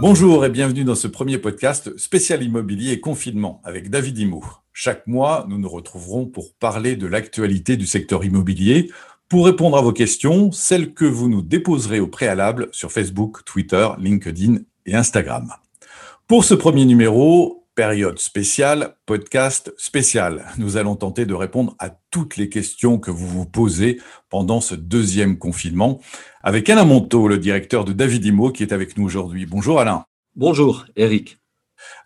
Bonjour et bienvenue dans ce premier podcast spécial immobilier et confinement avec David Imo. Chaque mois, nous nous retrouverons pour parler de l'actualité du secteur immobilier, pour répondre à vos questions, celles que vous nous déposerez au préalable sur Facebook, Twitter, LinkedIn et Instagram. Pour ce premier numéro, période spéciale, podcast spécial. Nous allons tenter de répondre à toutes les questions que vous vous posez pendant ce deuxième confinement avec Alain Monteau, le directeur de David Imo, qui est avec nous aujourd'hui. Bonjour Alain. Bonjour Eric.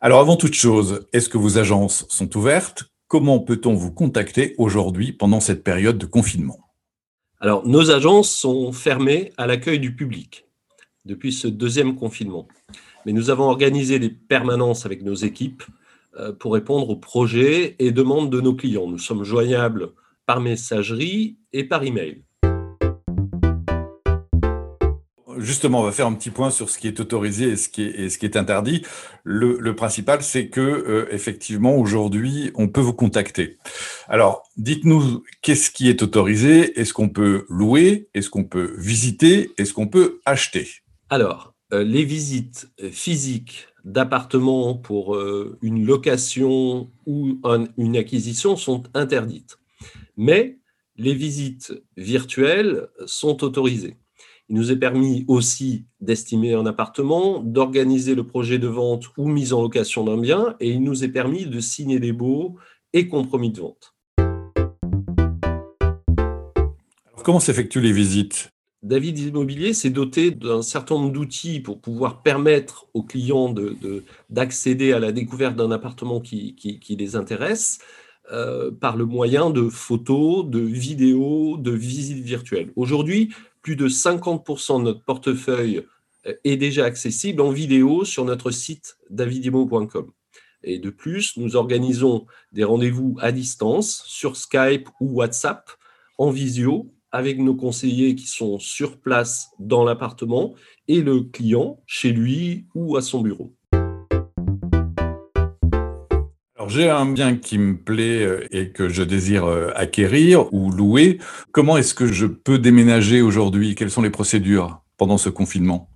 Alors avant toute chose, est-ce que vos agences sont ouvertes? Comment peut-on vous contacter aujourd'hui pendant cette période de confinement? Alors nos agences sont fermées à l'accueil du public depuis ce deuxième confinement mais nous avons organisé des permanences avec nos équipes euh, pour répondre aux projets et demandes de nos clients. Nous sommes joignables par messagerie et par email. Justement, on va faire un petit point sur ce qui est autorisé et ce qui est, ce qui est interdit. Le, principal, c'est que euh, effectivement aujourd'hui, on peut vous contacter. Alors, dites-nous qu'est-ce qui est autorisé? Est-ce qu'on peut louer? Est-ce qu'on peut visiter? Est-ce qu'on peut acheter? Alors, les visites physiques d'appartements pour euh, une location ou une acquisition sont interdites. Mais les visites virtuelles sont autorisées. Il nous est permis aussi d'estimer un appartement, d'organiser le projet de vente ou mise en location d'un bien, et il nous est permis de signer des baux et compromis de vente. comment s'effectuent les visites? David Immobilier s'est doté d'un certain nombre d'outils pour pouvoir permettre aux clients d'accéder à la découverte d'un appartement qui, les intéresse euh, par le moyen de photos, de vidéos, de visites virtuelles. Aujourd'hui, plus de 50% de notre portefeuille euh, est déjà accessible en vidéo sur notre site davidimo.com. Et de plus, nous organisons des rendez-vous à distance sur Skype ou WhatsApp en visio avec nos conseillers qui sont sur place dans l'appartement et le client chez lui ou à son bureau. Alors j'ai un bien qui me plaît euh, et que je désire euh, acquérir ou louer. Comment est-ce que je peux déménager aujourd'hui? Quelles sont les procédures pendant ce confinement?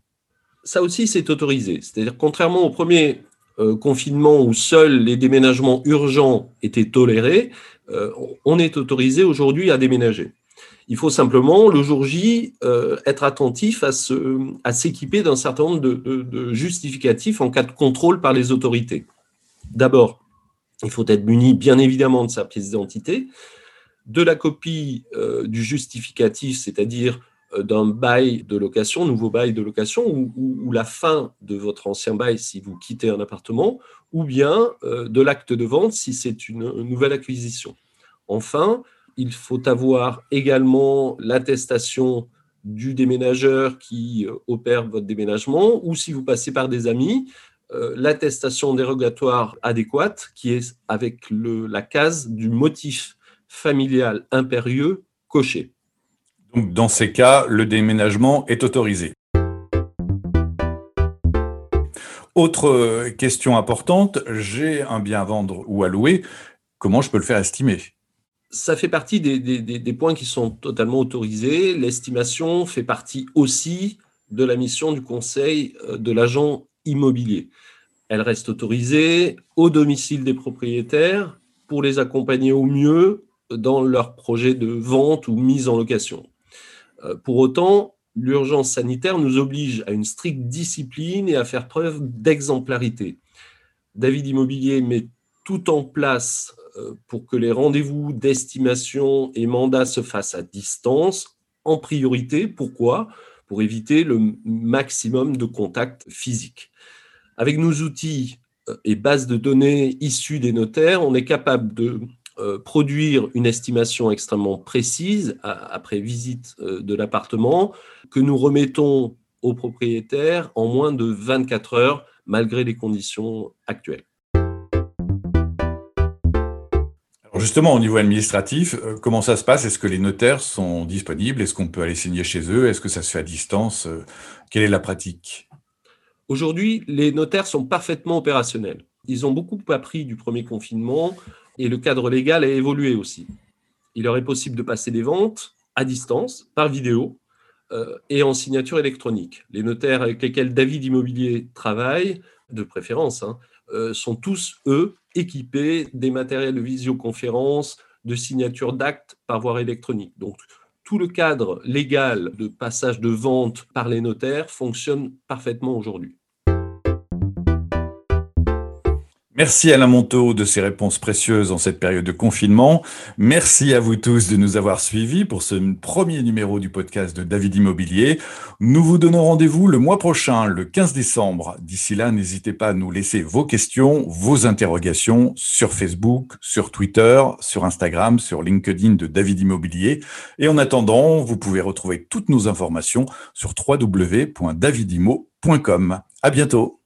Ça aussi, c'est autorisé. C'est-à-dire, contrairement au premier euh, confinement où seuls les déménagements urgents étaient tolérés, on est autorisé aujourd'hui à déménager. Il faut simplement, le jour J, euh, être attentif à, s'équiper d'un certain nombre de, justificatifs en cas de contrôle par les autorités. D'abord, il faut être muni, bien évidemment, de sa pièce d'identité, de la copie euh, du justificatif, c'est-à-dire euh, d'un bail de location, nouveau bail de location, ou, la fin de votre ancien bail si vous quittez un appartement, ou bien de l'acte de vente si c'est une nouvelle acquisition. Enfin, il faut avoir également l'attestation du déménageur qui euh, opère votre déménagement, ou si vous passez par des amis, euh, l'attestation dérogatoire adéquate qui est avec la case du motif familial impérieux coché. Donc, dans ces cas, le déménagement est autorisé. Autre euh, question importante, j'ai un bien à vendre ou à louer, comment je peux le faire estimer? Ça fait partie des, points qui sont totalement autorisés. L'estimation fait partie aussi de la mission du conseil euh, de l'agent immobilier. Elle reste autorisée au domicile des propriétaires pour les accompagner au mieux dans leur projet de vente ou mise en location. Euh, pour autant, l'urgence sanitaire nous oblige à une stricte discipline et à faire preuve d'exemplarité. David Immobilier met tout en place pour que les rendez-vous d'estimation et mandat se fassent à distance en priorité. Pourquoi? Pour éviter le maximum de contacts physiques. Avec nos outils euh, et bases de données issues des notaires, on est capable de euh, produire une estimation extrêmement précise après visite de l'appartement que nous remettons aux propriétaires en moins de 24 heures malgré les conditions actuelles. Justement, au niveau administratif, euh, comment ça se passe? Est-ce que les notaires sont disponibles? Est-ce qu'on peut aller signer chez eux? Est-ce que ça se fait à distance? Euh, Quelle est la pratique? Aujourd'hui, les notaires sont parfaitement opérationnels. Ils ont beaucoup appris du premier confinement et le cadre légal a évolué aussi. Il leur est possible de passer des ventes à distance, par vidéo, et en signature électronique. Les notaires avec lesquels David Immobilier travaille, de préférence, hein, sont tous, eux, équipés des matériels de visioconférence, de signature d'actes par voie électronique. Donc, tout le cadre légal de passage de vente par les notaires fonctionne parfaitement aujourd'hui. Merci Alain Monteau de ces réponses précieuses en cette période de confinement. Merci à vous tous de nous avoir suivis pour ce premier numéro du podcast de David Immobilier. Nous vous donnons rendez-vous le mois prochain, le 15 décembre. D'ici là, n'hésitez pas à nous laisser vos questions, vos interrogations sur Facebook, sur Twitter, sur Instagram, sur LinkedIn de David Immobilier. Et en attendant, vous pouvez retrouver toutes nos informations sur www.davidimo.com. À bientôt.